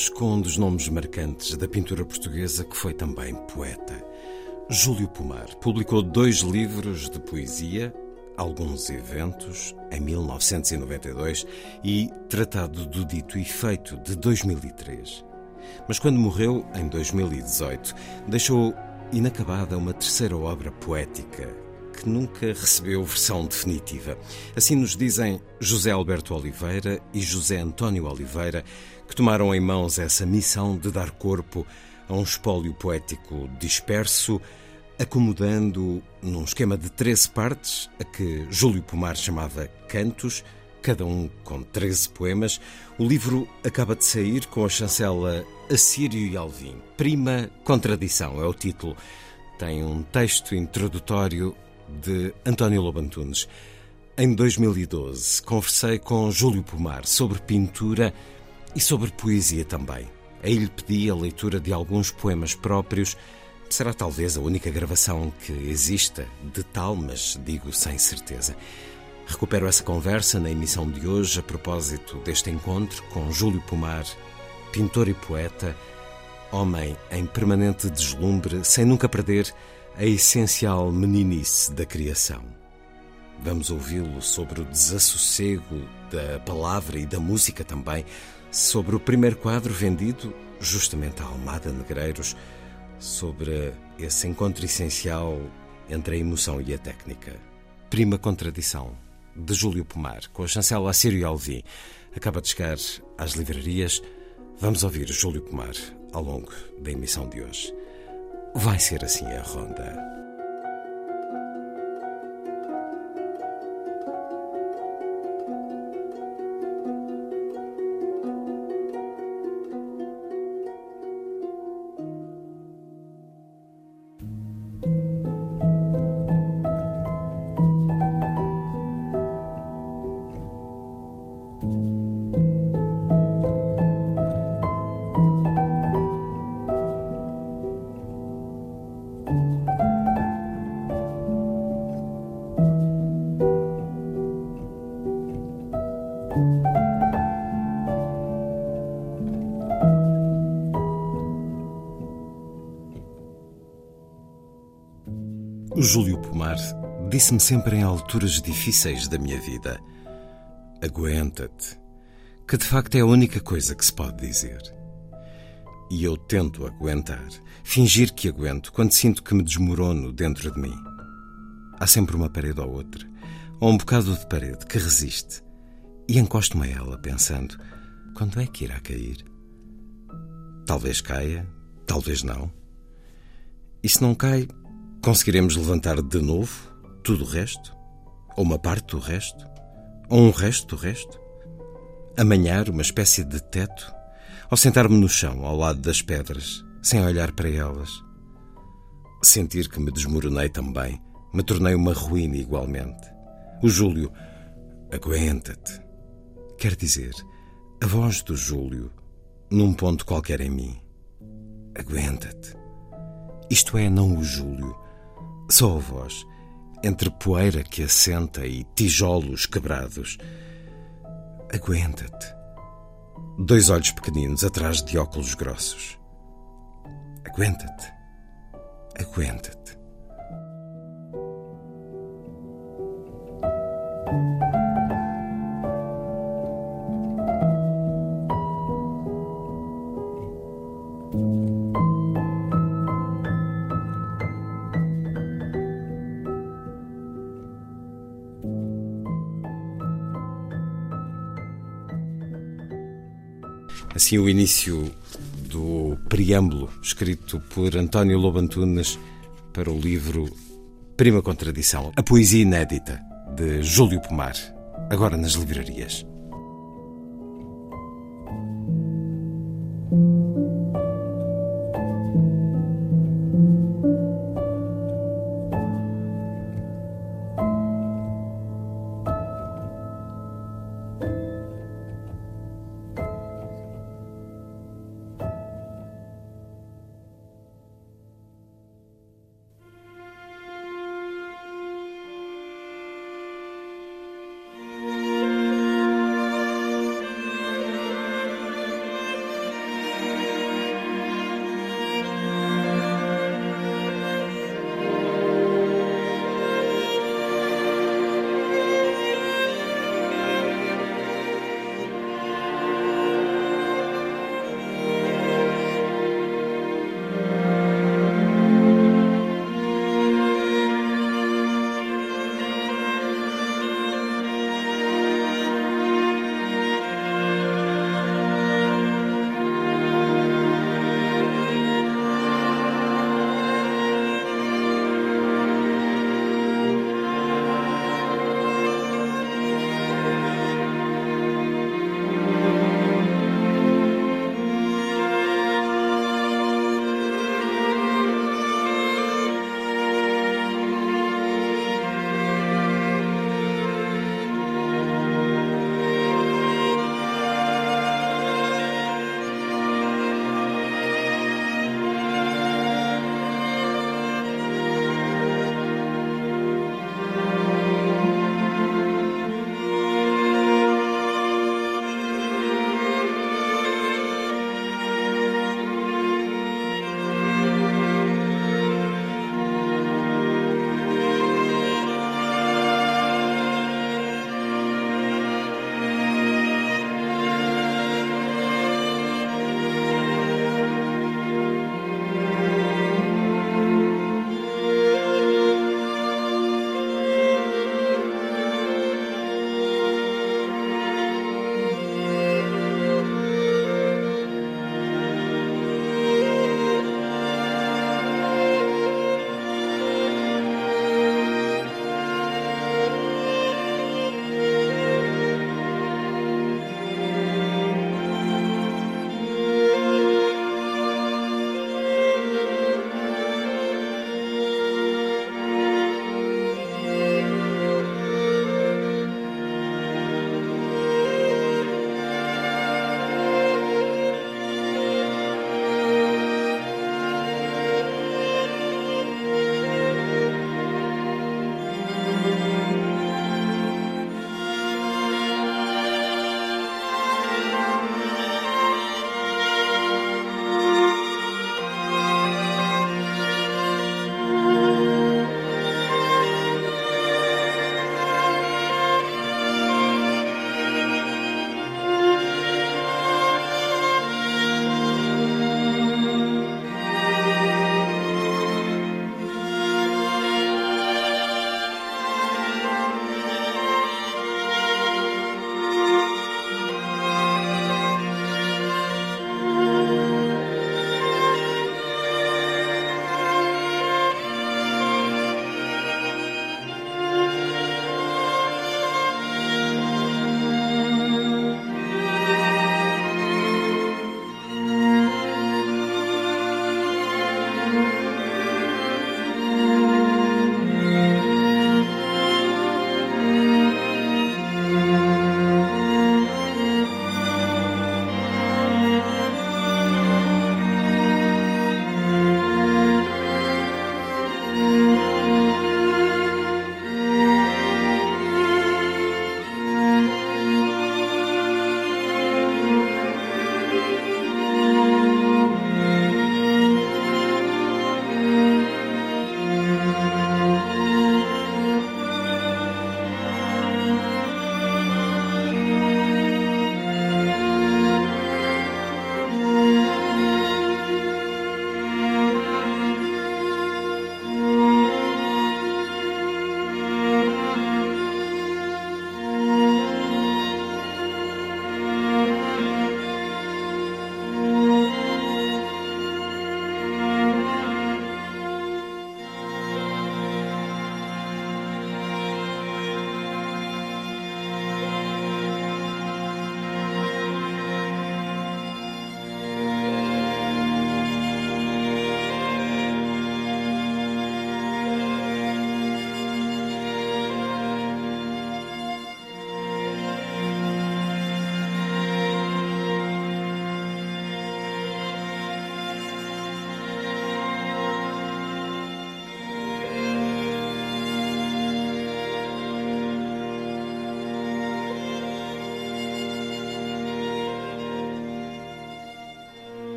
Hoje com um dos nomes marcantes da pintura portuguesa que foi também poeta. Júlio Pomar publicou dois livros de poesia, Alguns Eventos, em 1992, e Tratado do Dito e Feito, de 2003. Mas quando morreu, em 2018, deixou inacabada uma terceira obra poética que nunca recebeu versão definitiva. Assim nos dizem José Alberto Oliveira e José António Oliveira, que tomaram em mãos essa missão de dar corpo a um espólio poético disperso, acomodando num esquema de 13 partes, a que Júlio Pomar chamava Cantos, cada um com 13 poemas. O livro acaba de sair com a chancela Assírio e Alvim. Prima Contradição é o título. Tem um texto introdutório de António Lobantunes. Em 2012, conversei com Júlio Pomar sobre pintura e sobre poesia também. Aí lhe pedi a leitura de alguns poemas próprios. Será talvez a única gravação que exista de tal, mas digo sem certeza. Recupero essa conversa na emissão de hoje a propósito deste encontro com Júlio Pomar, pintor e poeta, homem em permanente deslumbre, sem nunca perder a essencial meninice da criação. Vamos ouvi-lo sobre o desassossego da palavra e da música também, sobre o primeiro quadro vendido justamente à Almada Negreiros, sobre esse encontro essencial entre a emoção e a técnica. Prima Contradição, de Júlio Pomar, com a chancela Assírio Alvi, acaba de chegar às livrarias. Vamos ouvir Júlio Pomar ao longo da emissão de hoje. Vai ser assim a ronda. Júlio Pomar disse-me sempre em alturas difíceis da minha vida: Aguenta-te, que de facto é a única coisa que se pode dizer. E eu tento aguentar, fingir que aguento quando sinto que me desmorono dentro de mim. Há sempre uma parede ou outra, ou um bocado de parede que resiste, e encosto-me a ela pensando: quando é que irá cair? Talvez caia, talvez não. E se não cai, Conseguiremos levantar de novo tudo o resto? Ou uma parte do resto? Ou um resto do resto? Amanhar uma espécie de teto? Ou sentar-me no chão, ao lado das pedras, sem olhar para elas? Sentir que me desmoronei também, me tornei uma ruína igualmente. O Júlio, aguenta-te. Quer dizer, a voz do Júlio, num ponto qualquer em mim. Aguenta-te. Isto é, não o Júlio, só a voz, entre poeira que assenta e tijolos quebrados. Aguenta-te. Dois olhos pequeninos atrás de óculos grossos. Aguenta-te. Aguenta-te. Assim, o início do preâmbulo escrito por António Lobantunes para o livro Prima Contradição, a poesia inédita de Júlio Pomar, agora nas livrarias.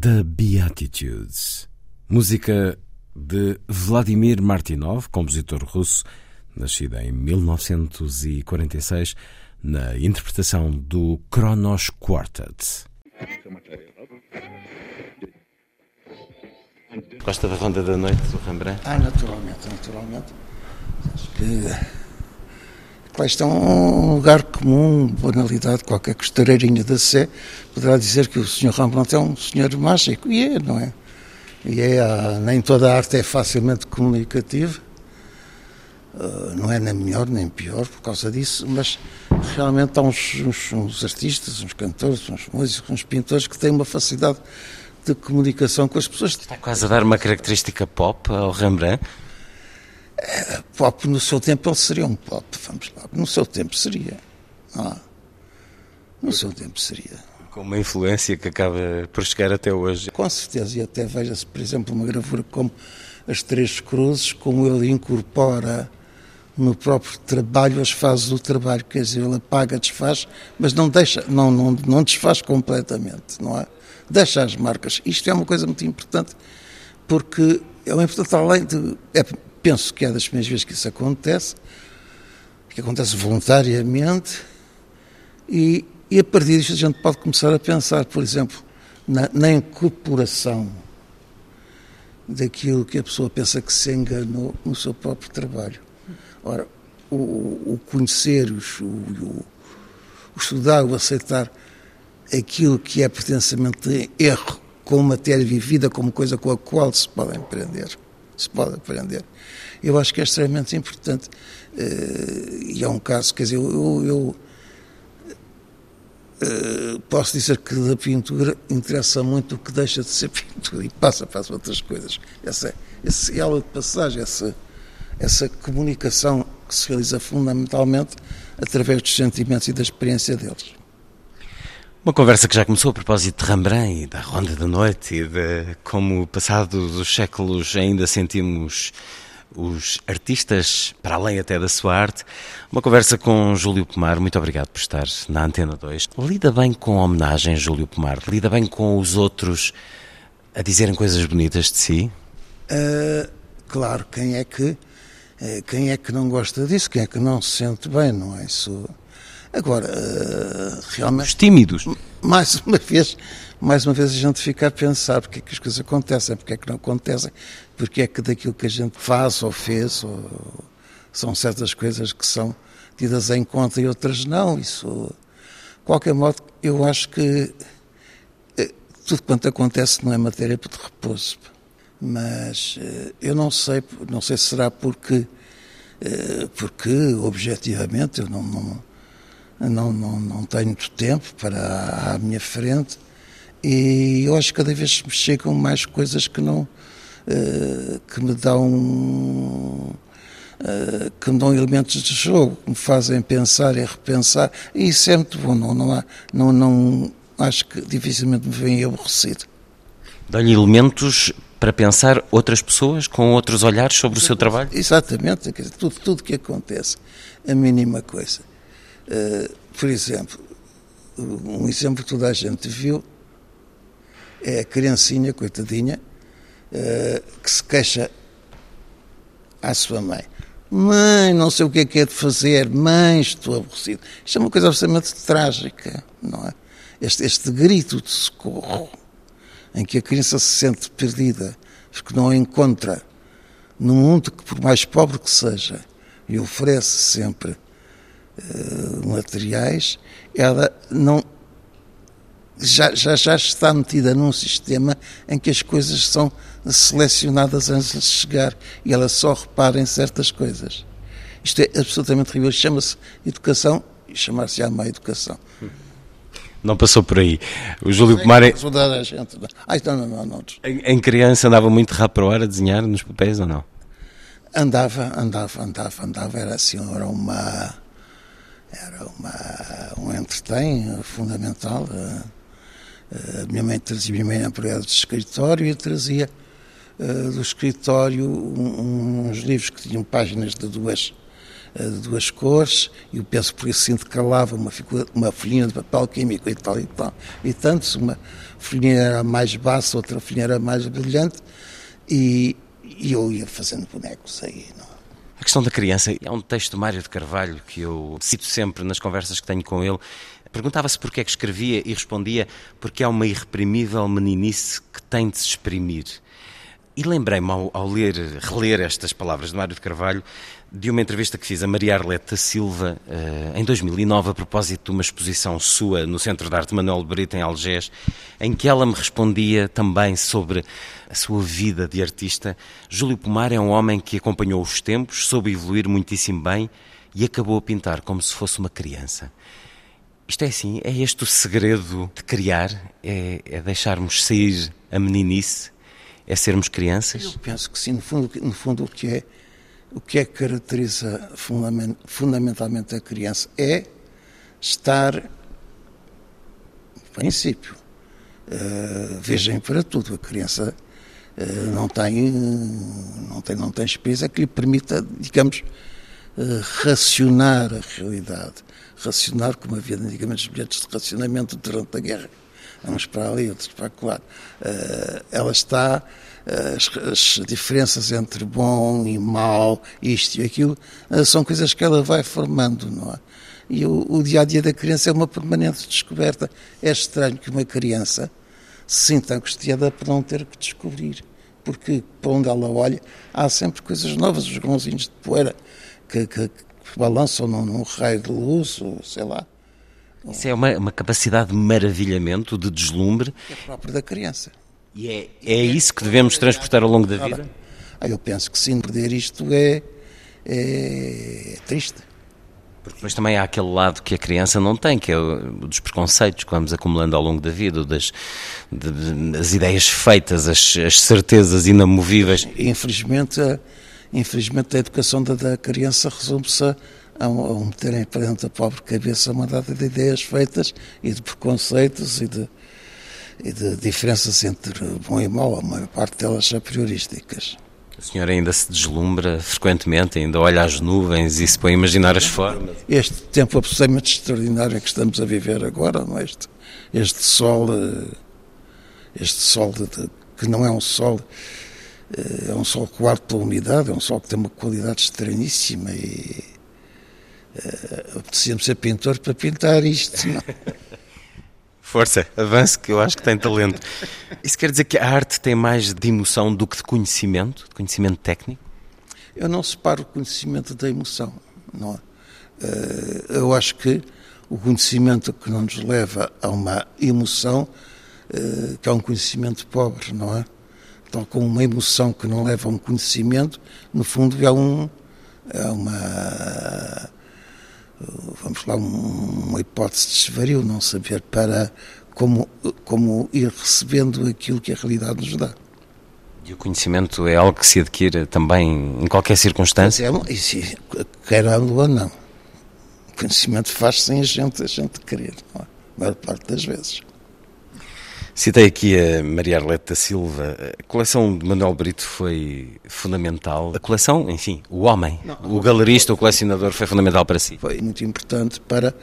The Beatitudes, música de Vladimir Martinov, compositor russo, nascido em 1946, na interpretação do Kronos Quartet. Gosta da Ronda da Noite do Rembrandt? Ah, naturalmente, naturalmente. Acho que isto é um lugar comum, banalidade, qualquer costureirinha da Sé poderá dizer que o Sr. Rembrandt é um senhor mágico, e é, não é? E é, ah, nem toda a arte é facilmente comunicativa, uh, não é nem melhor nem pior por causa disso, mas realmente há uns, uns, uns, artistas, uns cantores, uns músicos, uns pintores que têm uma facilidade de comunicação com as pessoas. Está quase a dar uma característica pop ao Rembrandt? É, pop no seu tempo ele seria um pop, vamos lá. No seu tempo seria. Ah, no seu tempo seria. Com uma influência que acaba por chegar até hoje. Com certeza, e até veja-se, por exemplo, uma gravura como As Três Cruzes, como ele incorpora no próprio trabalho as fases do trabalho, quer dizer, ele apaga, desfaz, mas não deixa, não, não, não desfaz completamente, não é? Deixa as marcas. Isto é uma coisa muito importante, porque é uma importante além de. É, penso que é das primeiras vezes que isso acontece, que acontece voluntariamente, e, e a partir disto a gente pode começar a pensar, por exemplo, na, na incorporação daquilo que a pessoa pensa que se enganou no seu próprio trabalho. Ora, o, o conhecer, o, o, o, estudar, o aceitar aquilo que é pertencimento erro como matéria vivida, como coisa com a qual se pode aprender se pode aprender. Eu acho que é extremamente importante. Uh, e é um caso, quer dizer, eu, eu uh, posso dizer que da pintura interessa muito o que deixa de ser pintura e passa para as outras coisas. Essa, esse ela de passagem, essa, essa comunicação que se realiza fundamentalmente através dos sentimentos e da experiência deles. Uma conversa que já começou a propósito de Rembrandt e da Ronda da Noite e de como, passado dos séculos, ainda sentimos os artistas, para além até da sua arte. Uma conversa com Júlio Pomar. Muito obrigado por estar na Antena 2. Lida bem com a homenagem, Júlio Pomar? Lida bem com os outros a dizerem coisas bonitas de si? Uh, claro, quem é que eh, quem é que não gosta disso? Quem é que não se sente bem, não é? Isso Agora, eh, realmente. Os tímidos. Mais uma vez, mais uma vez a gente fica a pensar porque é que as coisas acontecem, porque é que não acontecem, porque é que daquilo que a gente faz ou fez, ou, são certas coisas que são tidas em conta e outras não. Isso, de qualquer modo, eu acho que eh, tudo quanto acontece não é matéria de repouso. Mas eh, eu não sei, não sei se será porque, porque objetivamente eu não, não não, não, não tenho muito tempo para à minha frente e eu acho que cada vez me chegam mais coisas que não uh, que me dão uh, que me dão elementos de jogo, que me fazem pensar e repensar e isso é muito bom, não, não, há, não, não acho que dificilmente me vem aborrecido. Dão-lhe elementos para pensar outras pessoas com outros olhares sobre o seu trabalho? Exatamente, tudo, tudo que acontece, a mínima coisa. Uh, por exemplo, um exemplo que toda a gente viu é a criancinha, coitadinha, que se queixa à sua mãe. Mãe, não sei o que é que é de fazer, mãe, estou aborrecido. Isto é uma coisa absolutamente trágica, não é? Este, este grito de socorro, em que a criança se sente perdida, porque não a encontra num mundo que, por mais pobre que seja, lhe oferece sempre uh, materiais, ela não já, já, já está metida num sistema em que as coisas são selecionadas antes de chegar e ela só repara em certas coisas. Isto é absolutamente terrível. Chama-se educação e chamar-se-á má educação. Não passou por aí. O Júlio Pomar. É... A gente. Ai, não, não, não, não. Em, em, criança andava muito rápido para hora a desenhar nos papéis ou não? Andava, andava, andava, andava. Era assim, era uma era uma, um entretém fundamental. A minha mãe trazia, minha mãe empregada de escritório e trazia uh, do escritório uns livros que tinham páginas de duas, de duas cores, e eu penso por isso sinto calava uma, uma folhinha de papel químico e tal e tal. E tanto, se uma folhinha era mais baixa, outra folhinha era mais brilhante, e, e eu ia fazendo bonecos aí. Não? É? A questão da criança é um texto do Mário de Carvalho que eu cito sempre nas conversas que tenho com ele. Perguntava-se porque é que escrevia e respondia porque é uma irreprimível meninice que tem de se exprimir. E lembrei-me ao, ao, ler, reler estas palavras de Mário de Carvalho, de uma entrevista que fiz a Maria Arleta Silva uh, em 2009, a propósito de uma exposição sua no Centro de Arte Manuel Brito, em Algés, em que ela me respondia também sobre a sua vida de artista. Júlio Pomar é um homem que acompanhou os tempos, soube evoluir muitíssimo bem e acabou a pintar como se fosse uma criança. Isto é assim, é este o segredo de criar, é, é deixarmos sair a meninice é sermos crianças? Eu penso que sim, no fundo, no fundo o que é o que é que caracteriza fundamentalmente a criança é estar, no princípio, uh, vejam para tudo. A criança uh, não tem não tem não tem experiência que lhe permita, digamos, uh, racionar a realidade, racionar como havia antigamente os bilhetes de racionamento durante a guerra uns para ali, outros para lá. Uh, ela está, uh, as, as, diferenças entre bom e mau, isto e aquilo, uh, são coisas que ela vai formando, não é? E o, o dia a dia da criança é uma permanente descoberta. É estranho que uma criança se sinta angustiada por não ter que descobrir, porque para onde ela olha há sempre coisas novas, os grãozinhos de poeira que, que, que balançam num, num raio de luz, ou sei lá. Isso é uma, uma capacidade de maravilhamento, de deslumbre. É próprio da criança. E é, é isso que devemos transportar ao longo da vida? Ah, eu penso que sim, perder isto é, é, é triste. Porque depois também há aquele lado que a criança não tem, que é o dos preconceitos que vamos acumulando ao longo da vida, das, de, ideias feitas, as, as, certezas inamovíveis. Infelizmente, a, infelizmente a educação da, da criança resume-se a ao, meterem para dentro da pobre cabeça uma data de ideias feitas e de preconceitos e de, e de diferenças entre bom e mau, a maior parte delas a priorísticas. O senhor ainda se deslumbra frequentemente, ainda olha as nuvens e se põe a imaginar as formas. Este tempo absolutamente extraordinário que estamos a viver agora, não é? este, este sol, eh, este sol de, de, que não é um sol, eh, é um sol coado pela umidade, é um sol que tem uma qualidade estranhíssima e uh, apetecia-me ser pintor para pintar isto. Força, avance, que eu acho que tem talento. Isso quer dizer que a arte tem mais de emoção do que de conhecimento, de conhecimento técnico? Eu não separo o conhecimento da emoção. Não é? Uh, eu acho que o conhecimento que não nos leva a uma emoção, uh, que é um conhecimento pobre, não é? Tal como uma emoção que não leva a um conhecimento, no fundo é, um, é uma vamos lá, uma hipótese de desvario, não saber para como, como ir recebendo aquilo que a realidade nos dá. E o conhecimento é algo que se adquire também em qualquer circunstância? É, sim, quer ou não. O conhecimento faz sem a gente, a gente querer, não é? a maior parte das vezes. Citei aqui a Maria Arlete da Silva. A coleção de Manuel Brito foi fundamental. A coleção, enfim, o homem, não, o galerista, o colecionador, foi fundamental para si. Foi muito importante para,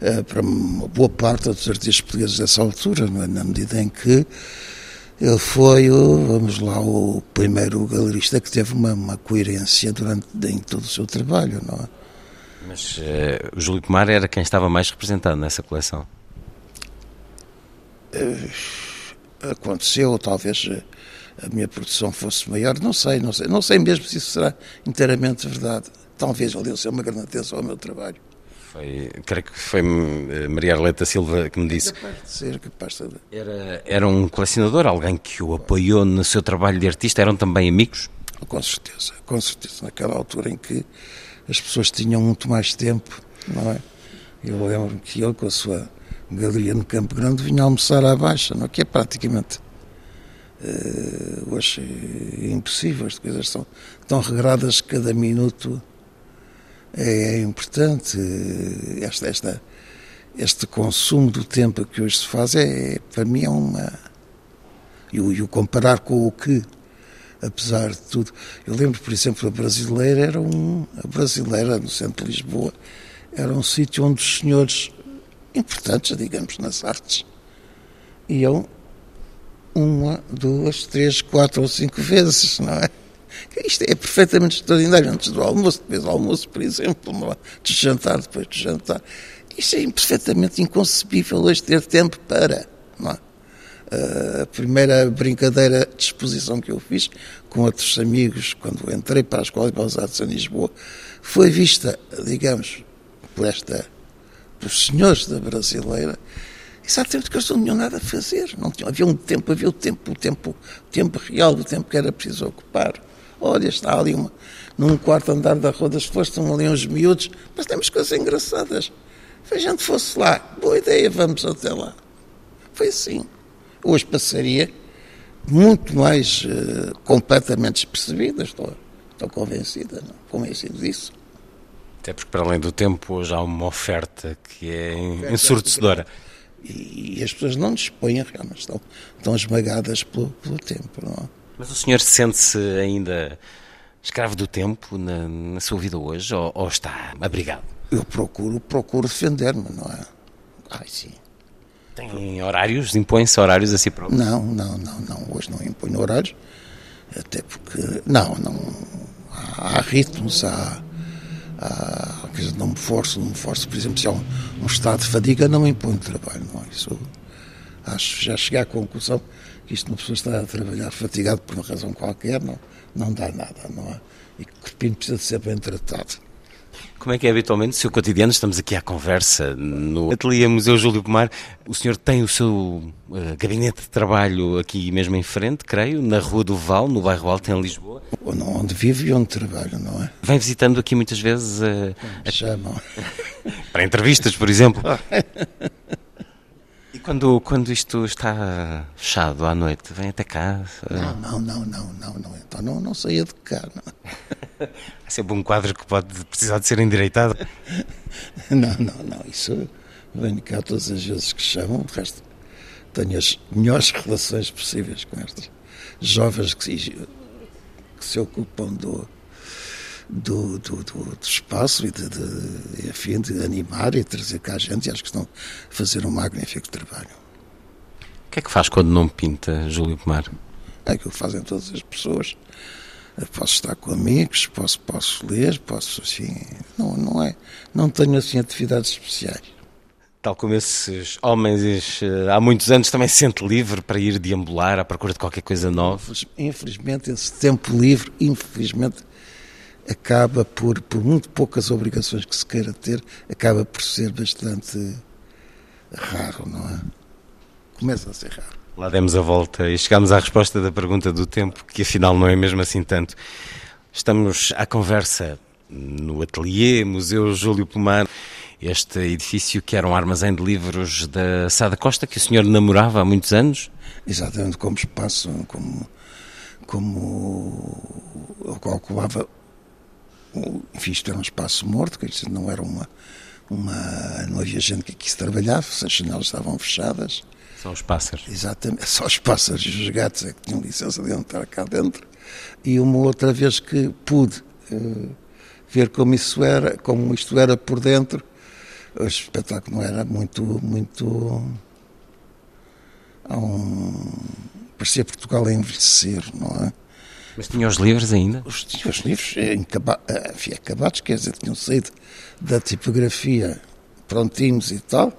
eh, para uma boa parte dos artistas portugueses dessa altura, é? na medida em que ele foi, o, vamos lá, o primeiro galerista que teve uma, uma coerência durante em todo o seu trabalho, não é? Mas uh, o Júlio Pomar era quem estava mais representado nessa coleção. Eh, aconteceu, talvez eh, a minha produção fosse maior, não sei, não sei, não sei mesmo se isso será inteiramente verdade. Talvez valeu ser uma grande atenção ao meu trabalho. Foi, creio que foi eh, Maria Arleta Silva que me disse. Capaz de ser, capaz de Era, era um colecionador, alguém que o apoiou no seu trabalho de artista, eram também amigos? Com certeza, com certeza. Naquela altura em que as pessoas tinham muito mais tempo, não é? Eu lembro que ele, com a sua galeria no Campo Grande, vinha almoçar à baixa, não? É? que é praticamente uh, hoje é impossível, as coisas são tão regradas que cada minuto é, é importante. Esta, esta, este consumo do tempo que hoje se faz é, para mim, é uma. E o comparar com o que apesar de tudo. Eu lembro, por exemplo, a brasileira era um. A brasileira, no centro de Lisboa, era um sítio onde os senhores importantes, digamos, nas artes, iam uma, duas, três, quatro ou cinco vezes, não é? Isto é perfeitamente extraordinário. Antes do almoço, depois do almoço, por exemplo, não é? de jantar, depois de jantar. Isto é perfeitamente inconcebível hoje ter tempo para. Não é? A primeira brincadeira de exposição que eu fiz com outros amigos, quando entrei para a Escola de Belas Artes em Lisboa, foi vista, digamos, por esta, pelos senhores da brasileira, exatamente porque eles não tinham nada a fazer. Não tinham, havia um tempo, havia o tempo, o tempo, o tempo real, o tempo que era preciso ocupar. Olha, está ali uma, num quarto andar da Rua das Flores, estão ali uns miúdos, mas temos coisas engraçadas. Se a gente fosse lá, boa ideia, vamos até lá. Foi assim. Hoje passaria muito mais uh, completamente despercebida, estou, estou convencida, não? convencido disso. Até porque, para além do tempo, hoje há uma oferta que é ensurdecedora. E, e, as pessoas não dispõem, realmente estão, estão esmagadas pelo, pelo tempo. Não? É? Mas o senhor sente-se ainda escravo do tempo na, na sua vida hoje ou, ou, está abrigado? Eu procuro, procuro defender-me, não é? Ai, sim. Tem horários? Impõe-se horários a si próprio? Não, não, não, não. Hoje não imponho horários, até porque, não, não. Há, há ritmos, há. Há quer dizer, não me forço, não me forço. Por exemplo, se há um, um estado de fadiga, não me imponho trabalho, não é? Isso, acho, já cheguei à conclusão que isto, uma pessoa está a trabalhar fatigado por uma razão qualquer, não, não dá nada, não é? E que o corpinho precisa de ser bem tratado. Como é que é habitualmente o seu cotidiano? Estamos aqui à conversa no Ateliê Museu Júlio Pomar. O senhor tem o seu uh, gabinete de trabalho aqui mesmo em frente, creio, na Rua do Val, no bairro Alto, em Lisboa. Onde vivo e onde trabalho, não é? Vem visitando aqui muitas vezes... Uh, a... Chamam. Para entrevistas, por exemplo. Quando, quando isto está fechado à noite, vem até cá? Não, não, não, não, não, não. Então não, não saía de cá. Não. Sempre um quadro que pode precisar de ser endireitado. Não, não, não. Isso venho cá todas as vezes que chamam. Resto, tenho as melhores relações possíveis com estas jovens que se, que se ocupam do, do, do, do, do espaço e de, de, de animar e trazer cá a gente e acho que estão a fazer um magnífico trabalho. O que é que faz quando não pinta, Júlio Pomar? É aquilo que fazem todas as pessoas. posso estar com amigos, posso, posso ler, posso, assim, não, não é, não tenho assim atividades especiais. Tal como esses homens eh, há muitos anos também se sente livre para ir deambular à procura de qualquer coisa nova? Infelizmente, esse tempo livre, infelizmente, acaba por, por muito poucas obrigações que se queira ter, acaba por ser bastante raro, não é? Começa a ser raro. Lá demos a volta e chegamos à resposta da pergunta do tempo, que afinal não é mesmo assim tanto. Estamos à conversa no Ateliê Museu Júlio Pomar, este edifício que era um armazém de livros da Sada Costa, que o senhor namorava há muitos anos. Exatamente, como espaço, como, como calculava enfim, isto era um espaço morto, quer dizer, não era uma, uma. não havia gente que aqui se trabalhava, as janelas estavam fechadas. Só os pássaros. Exatamente, só os pássaros e os gatos é que tinham licença de entrar cá dentro. E uma outra vez que pude uh, ver como isso era, como isto era por dentro, o espetáculo não era muito, muito. Um, parecia Portugal a envelhecer, não é? Mas tinha os livros ainda? Os, os livros acaba, enfim, acabados, quer dizer, tinham saído da tipografia prontinhos e tal,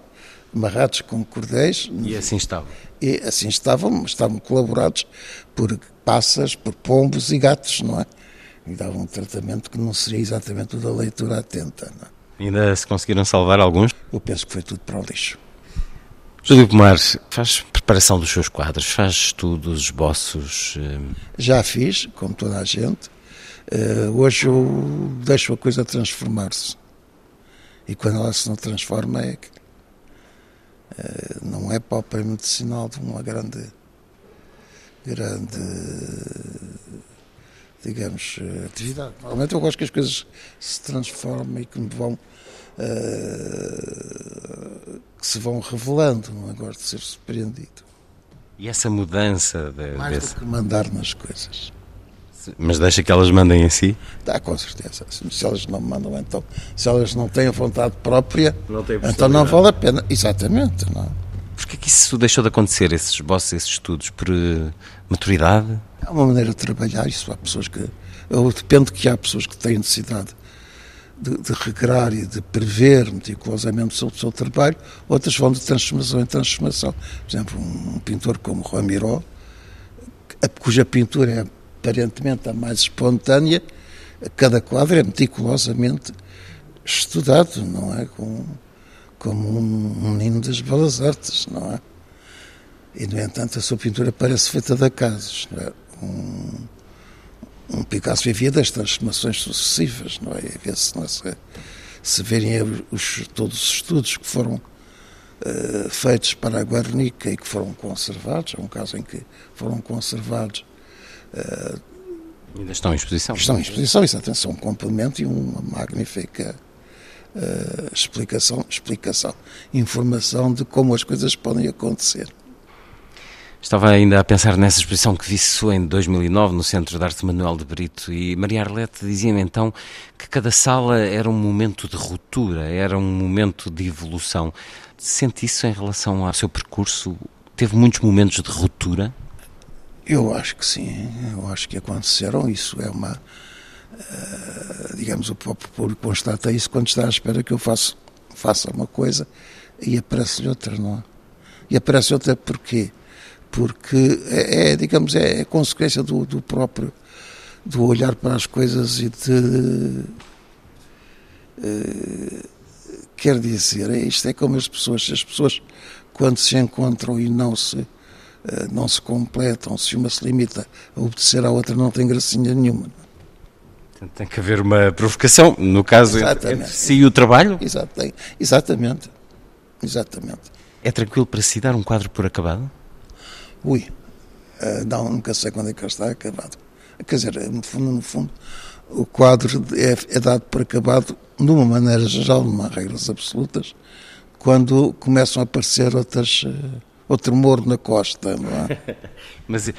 amarrados com cordéis. E assim estavam? E assim estavam, mas estavam colaborados por passas, por pombos e gatos, não é? E davam um tratamento que não seria exatamente o da leitura atenta, não é? Ainda se conseguiram salvar alguns? Eu penso que foi tudo para o lixo. Júlio Pomar, faz preparação dos seus quadros, faz estudos, esboços? Eh, Já fiz, como toda a gente. Uh, hoje eu deixo a coisa transformar-se. E quando ela se não transforma é que uh, não é propriamente sinal de uma grande grande digamos atividade. Normalmente eu gosto que as coisas se transformem e que me vão uh, que se vão revelando, não é? Gosto de ser surpreendido. E essa mudança de, Mais desse... do que mandar nas coisas. Mas deixa que elas mandem em si? Dá, com certeza. Se elas não mandam, então, se elas não têm vontade própria, Não então não vale a pena. Exatamente, não. Porquê que isso deixou de acontecer, esses esboços, esses estudos? Por eh, maturidade? É uma maneira de trabalhar, isso há pessoas que. Eu dependo que há pessoas que têm necessidade de, de regrar e de prever meticulosamente sobre o seu trabalho, outras vão de transformação em transformação. Por exemplo, um, um pintor como Juan Miró, a- cuja pintura é aparentemente a mais espontânea, cada quadro é meticulosamente estudado, não é? Com, como um menino das belas artes, não é? E, no entanto, a sua pintura parece feita de acasos. É? um, um Picasso vivia das transformações sucessivas, não é? E vê-se, não é? se, se verem os, todos os estudos que foram eh, feitos para a Guernica e que foram conservados, é um caso em que foram conservados, Ainda estão em exposição? estão em exposição, exatamente, são um complemento e uma magnífica eh, explicação, explicação, informação de como as coisas podem acontecer. Estava ainda a pensar nessa exposição que viçou em 2009 no Centro de Arte Manuel de Brito e Maria Arlete dizia-me então que cada sala era um momento de ruptura, era um momento de evolução. Sente isso em relação ao seu percurso? Teve muitos momentos de ruptura? Eu acho que sim, eu acho que aconteceram. Isso é uma. eh, digamos, o próprio público constata isso quando está à espera que eu faça, faça uma coisa e aparece-lhe outra, não é? E aparece outra porquê? Porque é, é, digamos, é, é consequência do, do próprio. do olhar para as coisas e de. eh, quer dizer, é isto é como as pessoas, se as pessoas quando se encontram e não se eh, não se completam, se uma se limita a obedecer à outra, não tem gracinha nenhuma. Tem que haver uma provocação, no caso Exatamente. entre si e o trabalho. Exato, tem- exatamente. Exatamente. É tranquilo para si dar um quadro por acabado? Ui, eh, não, nunca sei quando é que ele está acabado. Quer dizer, no fundo, no fundo, o quadro é, é dado por acabado, de uma maneira geral, não há regras absolutas, quando começam a aparecer outras, eh, outro morro na costa, não é? Mas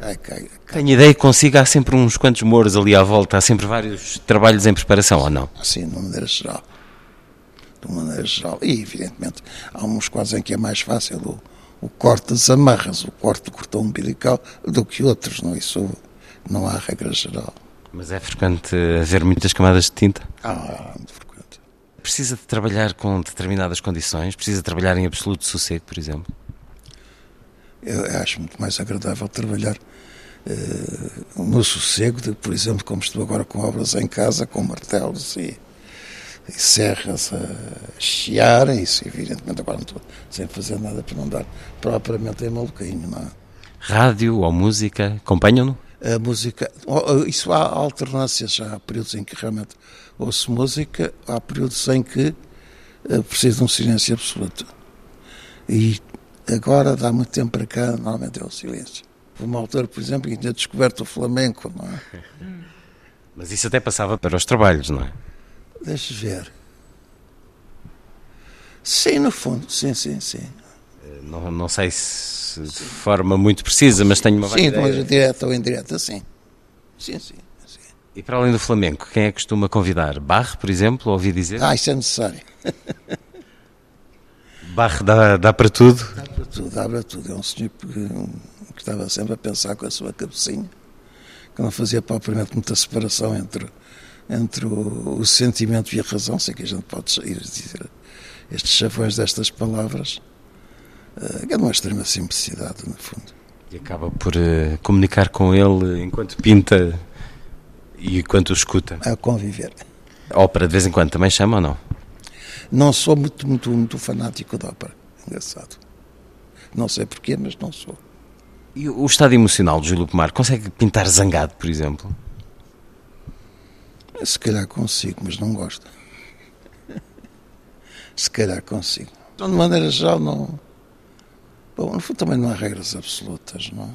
Cai, cai, cai. tenho ideia que consiga, há sempre uns quantos mouros ali à volta, há sempre vários trabalhos em preparação, ou não? assim, de uma maneira geral. De uma maneira geral. E, evidentemente, há uns quadros em que é mais fácil o, corte das amarras, o corte do cordão umbilical, do que outros, não? Isso não há regra geral. Mas é frequente haver muitas camadas de tinta? Ah, muito frequente. Precisa de trabalhar com determinadas condições? Precisa de trabalhar em absoluto sossego, por exemplo? Eu acho muito mais agradável trabalhar eh, no sossego, de, por exemplo, como estou agora com obras em casa, com martelos e, e serras a chiar, isso evidentemente agora não estou sem fazer nada para não dar propriamente em maluquinho, não é? Rádio ou música, acompanham-no? a música. Isso há alternâncias, há períodos em que realmente ouço música, há períodos em que eh, preciso de um silêncio absoluto. E agora, dá muito tempo para cá, normalmente é o silêncio. Houve Uma altura, por exemplo, que tinha descoberto o flamenco, não é? Mas isso até passava para os trabalhos, não é? Deixa ver. Sim, no fundo, sim, sim, sim. Não, não sei se de forma muito precisa, mas tenho uma Sim, de maneira direta ou indireta, sim. Sim, sim. sim. E para além do flamenco, quem é que costuma convidar? Barre, por exemplo, ouvi dizer? Ah, isso é necessário. Barre dá, dá para tudo. Dá para tudo, dá para tudo. É um senhor que, que estava sempre a pensar com a sua cabecinha, que não fazia propriamente muita separação entre, entre o, o sentimento e a razão, sei que a gente pode ir dizer estes chavões destas palavras, eh, que é de uma extrema simplicidade, no fundo. E acaba por eh, comunicar com ele enquanto pinta e enquanto o escuta. A conviver. A ópera de vez em quando também chama ou não? Não sou muito, muito, muito fanático de ópera. Engraçado. Não sei porquê, mas não sou. E o estado emocional de Júlio Pomar consegue pintar zangado, por exemplo? Se calhar consigo, mas não gosto. Se calhar consigo. Então, de maneira geral, não. Bom, no fundo também não há regras absolutas, não é?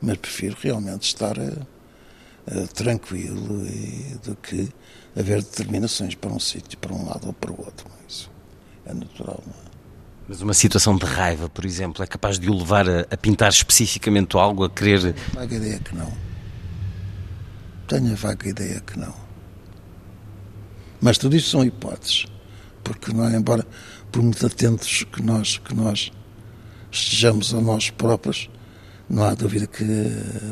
Mas prefiro realmente estar eh, tranquilo e, do que haver determinações para um sítio, para um lado ou para o outro. Isso é natural, não é? Mas uma situação de raiva, por exemplo, é capaz de o levar a, a pintar especificamente algo, a querer. Vaga ideia que não. Tenho a vaga ideia que não. Mas tudo isto são hipóteses, porque não é, embora por muito atentos que nós, que nós estejamos a nós próprios, não há dúvida que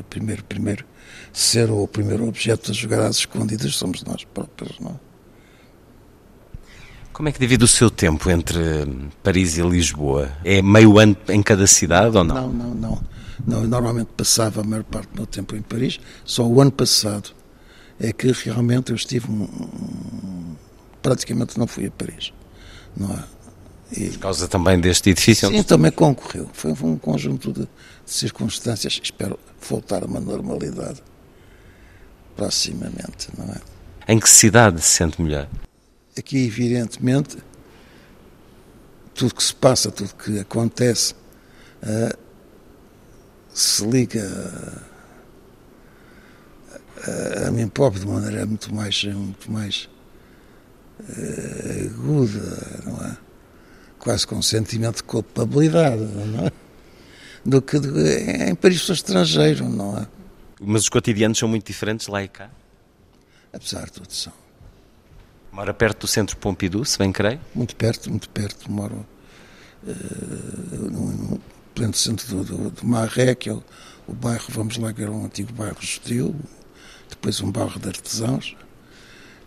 primeiro, primeiro ser ou o primeiro objeto a jogar às escondidas somos nós próprios, não? Como é que divide o seu tempo entre Paris e Lisboa? É meio ano em cada cidade ou não? Não, não, não. Não normalmente passava a maior parte do meu tempo em Paris. Só o ano passado é que realmente eu estive um, praticamente não fui a Paris. Não é? E, Por causa também deste edifício? Sim, também concorreu. Foi um conjunto de, de circunstâncias. Espero voltar a uma normalidade proximamente, não é? Em que cidade se sente melhor? Aqui, evidentemente, tudo que se passa, tudo que acontece, uh, se liga a, a, a mim próprio de uma maneira muito mais, muito mais uh, aguda, não é? Quase com um sentimento de culpabilidade, não é? Do que de, em país estrangeiro, não é? Mas os cotidianos são muito diferentes lá e cá? Apesar de tudo, são. Mora perto do centro Pompidou, se bem creio? Muito perto, muito perto. Moro uh, no pleno centro do, do, do Marré, que é o, o, bairro, vamos lá, que era um antigo bairro judeu, depois um bairro de artesãos,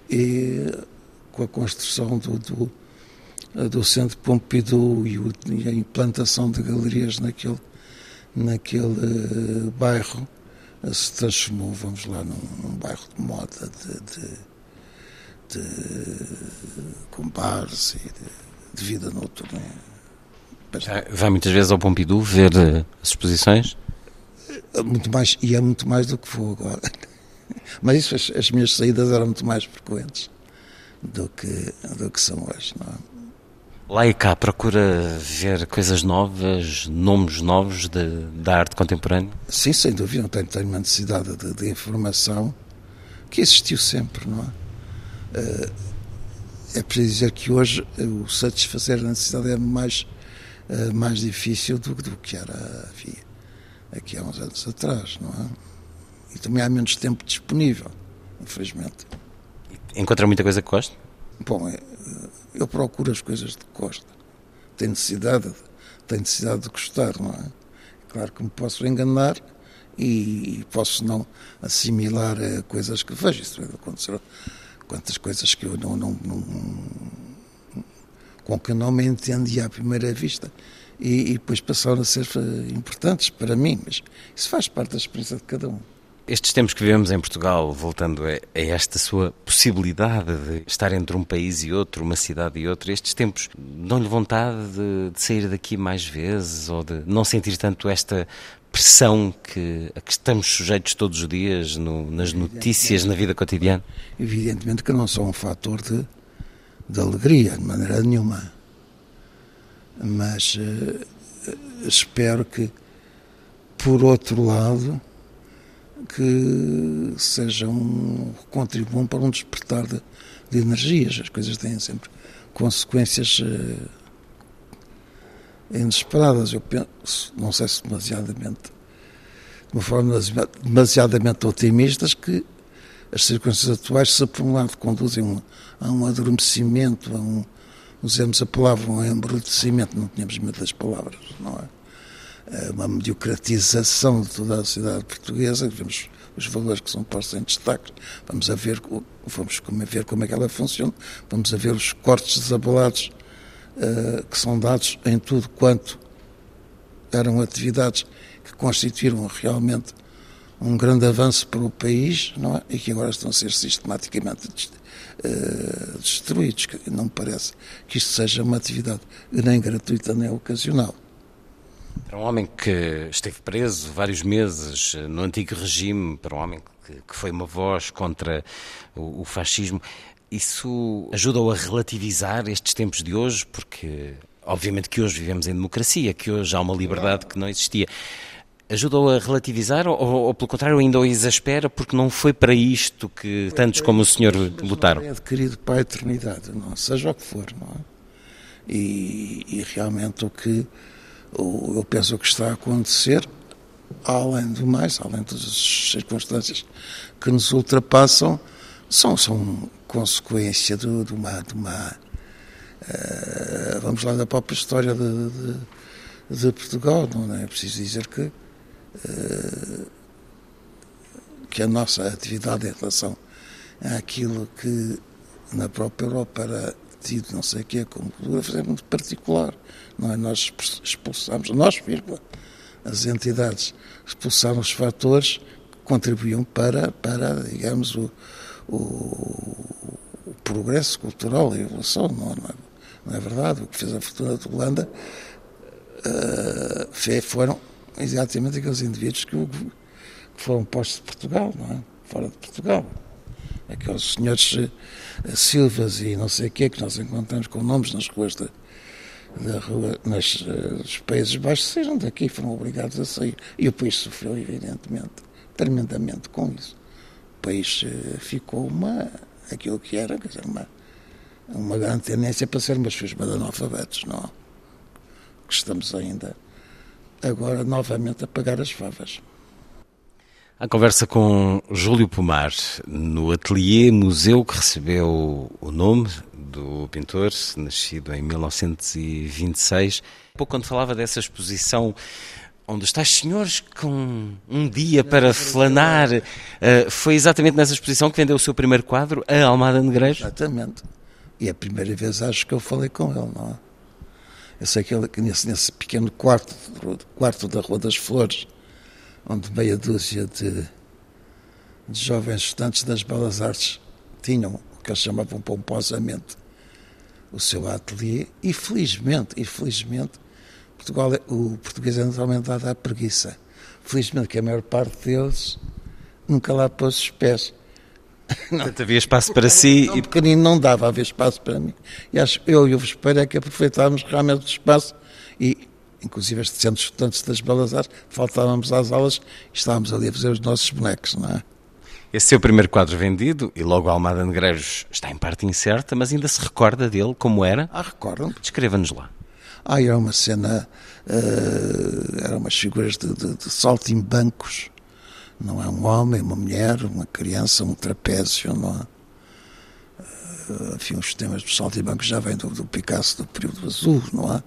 e com a construção do, do, do centro Pompidou e, o, e, a implantação de galerias naquele, naquele uh, bairro, uh, se transformou, vamos lá, num, num bairro de moda, de, de de compares e de, de vida noturna. Vai muitas vezes ao Pompidou ver eh, as exposições? É muito mais, e é muito mais do que vou agora. Mas isso, as, as minhas saídas eram muito mais frequentes do que, do que são hoje, não é? Lá e cá procura ver coisas novas, nomes novos de, da arte contemporânea? Sim, sem dúvida. Tenho, tenho uma necessidade de, de informação que existiu sempre, não é? Eh, é preciso dizer que hoje o satisfazer a necessidade é mais, eh, mais difícil do, do que era havia aqui há uns anos atrás, não é? E também há menos tempo disponível, infelizmente. Encontra muita coisa que gosta? Bom, é, eu procuro as coisas que gosto. Tenho necessidade, tenho necessidade de gostar, não é? Claro que me posso enganar e posso não assimilar eh, coisas que vejo. Isso deve acontecer quantas coisas que eu não, não, não com que não me entendia à primeira vista e, e, depois passaram a ser eh, importantes para mim, mas isso faz parte da experiência de cada um. Estes tempos que vivemos em Portugal, voltando a, a esta sua possibilidade de estar entre um país e outro, uma cidade e outra, estes tempos dão-lhe vontade de, de sair daqui mais vezes ou de não sentir tanto esta pressão que, a que estamos sujeitos todos os dias no, nas notícias, na vida cotidiana? Evidentemente que não são um fator de, de alegria, de maneira nenhuma. Mas uh, espero que, por outro lado, que seja um contribuam para um despertar de, de energias. As coisas têm sempre consequências uh, inesperadas. Eu penso, não sei se demasiadamente, de uma forma demasiadamente otimistas, que as circunstâncias atuais, se por um lado conduzem a um adormecimento, a um, usemos a palavra, um embrutecimento, não tínhamos medo das palavras, não é? Uma mediocratização de toda a sociedade portuguesa, vemos os valores que são postos em destaque, vamos a ver, vamos a ver como é que ela funciona, vamos a ver os cortes desabalados uh, que são dados em tudo quanto eram atividades que constituíram realmente um grande avanço para o país não é? e que agora estão a ser sistematicamente uh, destruídos. Não me parece que isto seja uma atividade nem gratuita nem ocasional. Para um homem que esteve preso vários meses no antigo regime, para um homem que, foi uma voz contra o, fascismo, isso ajudou a relativizar estes tempos de hoje, porque obviamente que hoje vivemos em democracia, que hoje há uma liberdade que não existia. Ajudou a relativizar ou, ou pelo contrário, ainda o exaspera porque não foi para isto que tantos como o senhor lutaram? É adquirido para a eternidade, não, seja o que for, não é? E, e realmente o que eu penso que está a acontecer além do mais, além das circunstâncias que nos ultrapassam, são, são consequência de, de uma. De uma uh, vamos lá da própria história de, de, de, Portugal, não é preciso dizer que. Uh, que a nossa atividade em relação àquilo que na própria Europa era tido, não sei o que, como cultura, é muito particular. Não é? Nós expulsamos, nós, vírgula, as entidades expulsaram os fatores que contribuíam para, para digamos, o, o, o progresso cultural, a evolução, não, não, é, não, é, verdade? O que fez a fortuna de Holanda uh, foram exatamente aqueles indivíduos que, que foram postos de Portugal, não é? Fora de Portugal. Aqueles senhores uh, Silvas e não sei o que, que nós encontramos com nomes nas ruas da, da rua, nas, uh, dos Países Baixos, saíram daqui, foram obrigados a sair. E o país sofreu, evidentemente, tremendamente com isso. O país uh, ficou uma, aquilo que era, quer dizer, uma, uma grande tendência para ser uma chusma de analfabetos, não? Que estamos ainda agora novamente a pagar as favas. A conversa com Júlio Pomar no Atelier Museu que recebeu o nome do pintor, nascido em 1926. Pouco quando falava dessa exposição onde os tais senhores com um dia para flanar, eh, foi exatamente nessa exposição que vendeu o seu primeiro quadro, a Almada Negreiros? Exatamente. E é a primeira vez acho que eu falei com ele, não é? Eu sei que ele, nesse, nesse pequeno quarto, quarto da Rua das Flores, onde meia dúzia de, de jovens estudantes das Belas Artes tinham o que eles chamavam pomposamente o seu ateliê e felizmente, e felizmente Portugal, é, o português é naturalmente dado à preguiça. Felizmente que a maior parte deles nunca lá pôs os pés. Portanto, havia espaço para si. E... pequenino não dava, havia espaço para mim. E acho eu e o Vespeiro é que aproveitávamos realmente o espaço e inclusive estes centros estudantes das Belas Artes, faltávamos às aulas e estávamos ali a fazer os nossos bonecos, não é? Esse seu primeiro quadro vendido, e logo a Almada Negreiros está em parte incerta, mas ainda se recorda dele como era? Ah, recordo. Descreva-nos lá. Ah, era uma cena, uh, eram umas figuras de, de, de saltimbancos, não é? Um homem, uma mulher, uma criança, um trapézio, não é? Uh, enfim, os temas dos saltimbancos já vêm do, do Picasso do período azul, não é?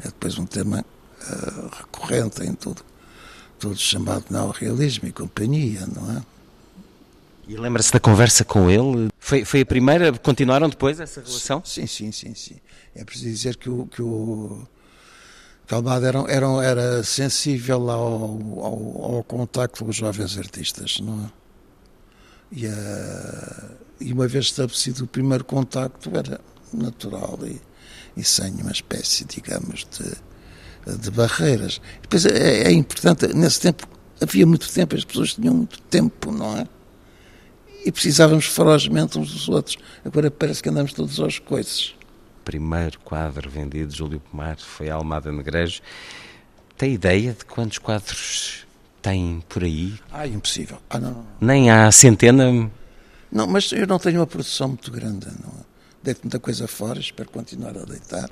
É depois um tema uh, recorrente em tudo, tudo chamado neorrealismo e companhia, não é? E lembra-se da conversa com ele? Foi, foi a primeira? Continuaram depois essa relação? Sim, sim, sim, sim. É preciso dizer que o, que o Calmado era, era, era sensível ao, ao, ao contacto com os jovens artistas, não é? E, uh, e uma vez estabelecido o primeiro contacto era natural e, e sem uma espécie, digamos, de, de barreiras. Depois é, é importante, nesse tempo havia muito tempo, as pessoas tinham muito tempo, não é? E precisávamos ferozmente uns dos outros. Agora parece que andamos todos aos coisas. Primeiro quadro vendido de Júlio Pomar foi a Almada Negrejo. Tem ideia de quantos quadros tem por aí? Ah, impossível. Ah, não, não. Nem há centena? Não, mas eu não tenho uma produção muito grande. Não deito muita coisa fora, espero continuar a deitar.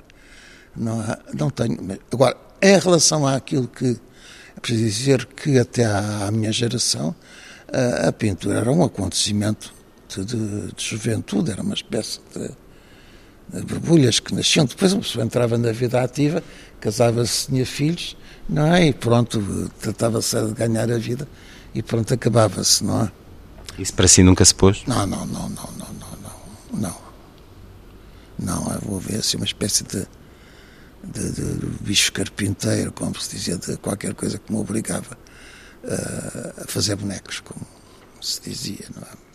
Não, não tenho. Agora, em relação àquilo que. É preciso dizer que até à, minha geração a, a, pintura era um acontecimento de, de, de juventude, era uma espécie de, borbulhas que nasciam. Depois uma pessoa entrava na vida ativa, casava-se, tinha filhos, não é? E pronto, tratava-se de ganhar a vida e pronto, acabava-se, não é? Isso para si nunca se pôs? Não, não, não, não, não, não, não. não. Não, eu vou ver assim uma espécie de, de, de, bicho carpinteiro, como se dizia, de qualquer coisa que me obrigava a, a fazer bonecos, como se dizia, não é?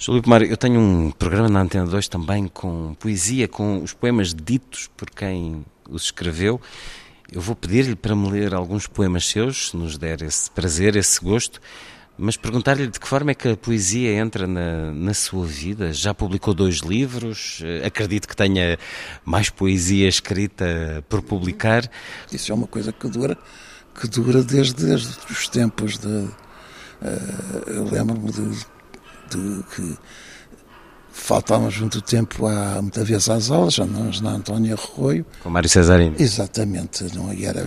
Júlio Pomar, eu tenho um programa na Antena 2 também com poesia, com os poemas ditos por quem os escreveu. Eu vou pedir-lhe para me ler alguns poemas seus, se nos der esse prazer, esse gosto. Mas perguntar-lhe de que forma é que a poesia entra na, na sua vida? Já publicou dois livros, eh, acredito que tenha mais poesia escrita por publicar. Isso é uma coisa que dura, que dura desde, desde os tempos de. Uh, eu lembro-me de, de, que faltávamos muito tempo, há, muitas vezes às aulas, andávamos na Antónia Arroio. Com Mário Cesarino. Exatamente, não, e era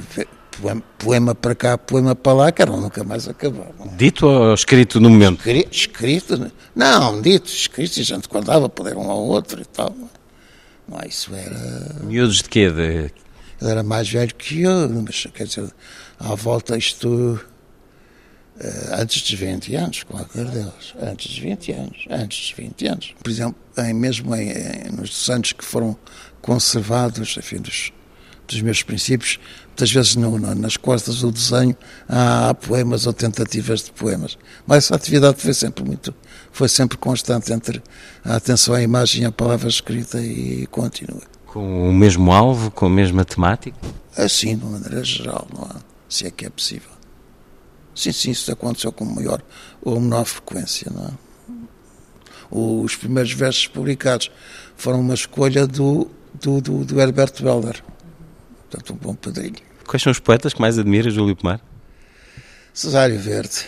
poema, poema para cá, poema para lá, que eram nunca mais acabavam. Dito ou escrito no momento? Escrito, escrito não, dito, escrito, e a gente guardava para ler um ao outro e tal. Não, isso era. Miúdos de quê? De... Ele era mais velho que eu, mas quer dizer, à volta isto. Uh, antes dos 20 anos, qualquer deles. Antes dos 20 anos. Antes dos 20 anos. Por exemplo, em, mesmo em, em, nos anos que foram conservados, enfim, dos, dos meus princípios, muitas vezes no, no, nas costas do desenho há poemas ou tentativas de poemas. Mas essa atividade foi sempre muito, foi sempre constante entre a atenção à imagem e à palavra escrita e continua. Com o mesmo alvo, com a mesma temática? Assim, de uma maneira geral, não há, se é que é possível. Sim, sim, isso aconteceu com maior ou menor frequência, não é? Os primeiros versos publicados foram uma escolha do, do, do, do Herbert Welder, portanto, um bom padrinho. Quais são os poetas que mais admira, Júlio Pomar? Cesário Verde.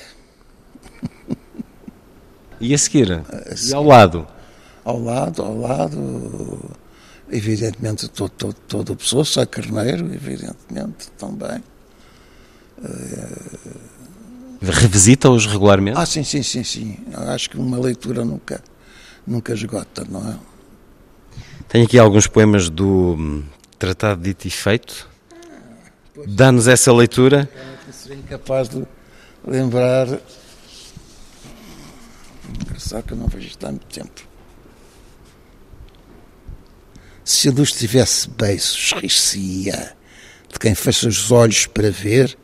E a seguir? A seguir? E ao lado? Ao lado, ao lado, evidentemente, todo, todo, todo o pessoa, Sá Carneiro, evidentemente, também. Revisita-os regularmente? Ah, sim, sim, sim, sim. Acho que uma leitura nunca, nunca esgota, não é? Tenho aqui alguns poemas do hum, Tratado Dito e Feito. Dá-nos essa leitura. Eu seria incapaz de lembrar. Engraçado que eu não vejo isto há muito tempo. Se a luz tivesse beiços, rir-se-ia de quem fecha os olhos para ver,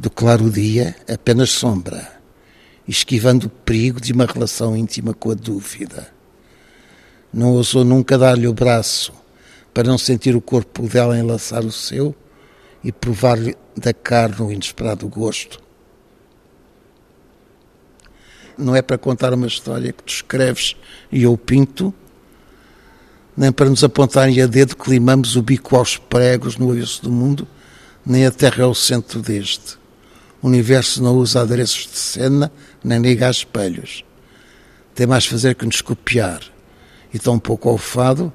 do claro dia, apenas sombra, esquivando o perigo de uma relação íntima com a dúvida não ousou nunca dar-lhe o braço para não sentir o corpo dela enlaçar o seu e provar-lhe da carne o inesperado gosto. Não é para contar uma história que tu escreves e eu pinto, nem para nos apontarem a dedo que limamos o bico aos pregos no avesso do mundo, nem a terra é o centro deste. O universo não usa adereços de cena, nem liga a espelhos. Tem mais fazer que nos copiar e tão pouco ao fado,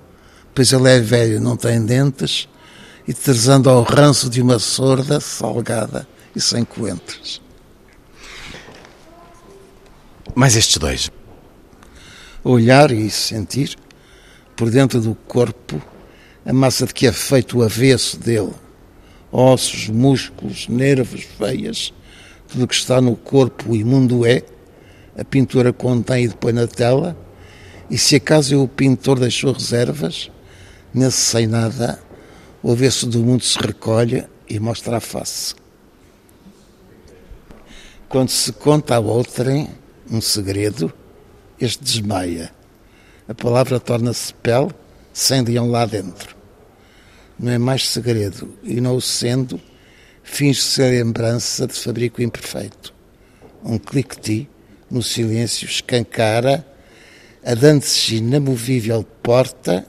pois ele é velho, não tem dentes, e terzando ao ranço de uma sorda salgada e sem coentros. Mais estes dois. Olhar e sentir, por dentro do corpo, a massa de que é feito o avesso dele. Ossos, músculos, nervos, veias, tudo o que está no corpo, o imundo é, a pintura contém e depois na tela, e se acaso o pintor deixou reservas, nesse sem nada, o avesso do mundo se recolhe e mostra a face. Quando se conta a outrem um segredo, este desmaia. A palavra torna-se pele, sem leão lá dentro. Não é mais segredo, e não o sendo, finge ser lembrança de fabrico imperfeito. Um clique-ti, no silêncio, escancara a dando-se inamovível porta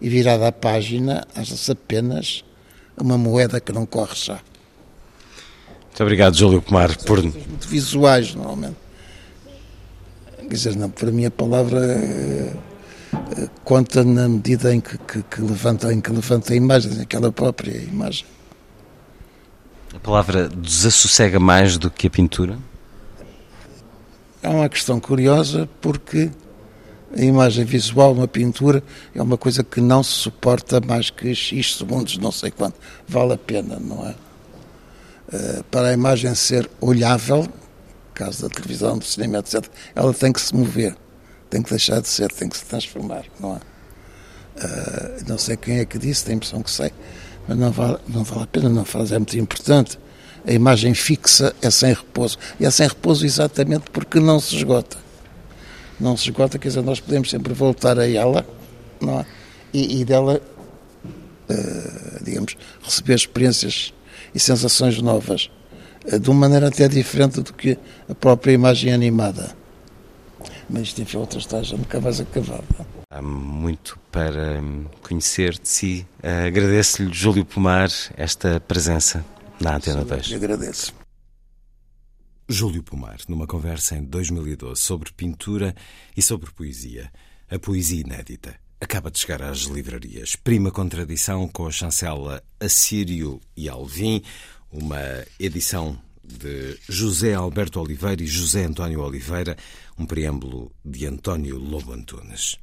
e virada à página, acha-se apenas uma moeda que não corre já. Muito obrigado, Júlio Pomar. Por... Muito visuais, normalmente. Quer dizer, não, para mim a palavra uh, conta na medida em que, que, que, levanta, em que levanta a imagem, aquela própria imagem. A palavra desassossega mais do que a pintura? É uma questão curiosa porque a imagem visual, uma pintura, é uma coisa que não se suporta mais que X segundos, não sei quanto. Vale a pena, não é? Uh, para a imagem ser olhável, caso da televisão, do cinema, etc., ela tem que se mover, tem que deixar de ser, tem que se transformar, não é? Uh, não sei quem é que disse, tenho a impressão que sei, mas não vale, não vale a pena, não faz, é muito importante. A imagem fixa é sem repouso. E é sem repouso exatamente porque não se esgota não se esgota, quer dizer, nós podemos sempre voltar a ela não é? e, e dela, uh, digamos, receber experiências e sensações novas, uh, de uma maneira até diferente do que a própria imagem animada. Mas enfim, outra estágio nunca vais acabar. Não? Há muito para conhecer de si. Uh, Agradeço-lhe, Júlio Pomar, esta presença na Antena 2. Agradeço. Júlio Pomar, numa conversa em 2012 sobre pintura e sobre poesia, a poesia inédita. acaba de chegar às livrarias. Prima contradição com a chancela Assírio e Alvim, uma edição de José Alberto Oliveira e José António Oliveira, um preâmbulo de António Lobo Antunes.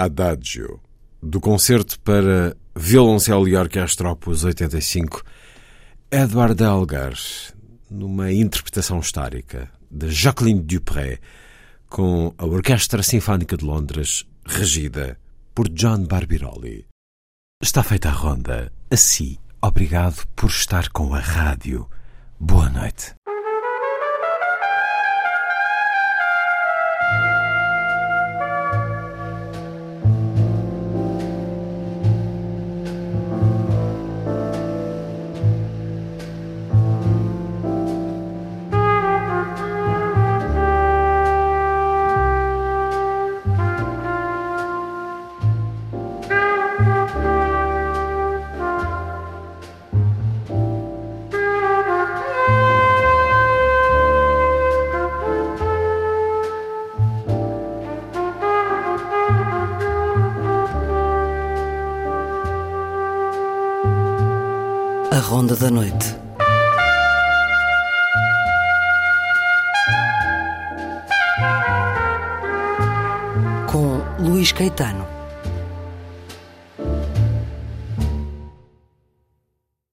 Adagio, do concerto para violoncelo e orquestra Opus 85, Edward Elgar, numa interpretação histórica de Jacqueline Dupré, com a Orquestra Sinfónica de Londres, regida por John Barbirolli. Está feita a ronda. Assim, obrigado por estar com a rádio. Boa noite.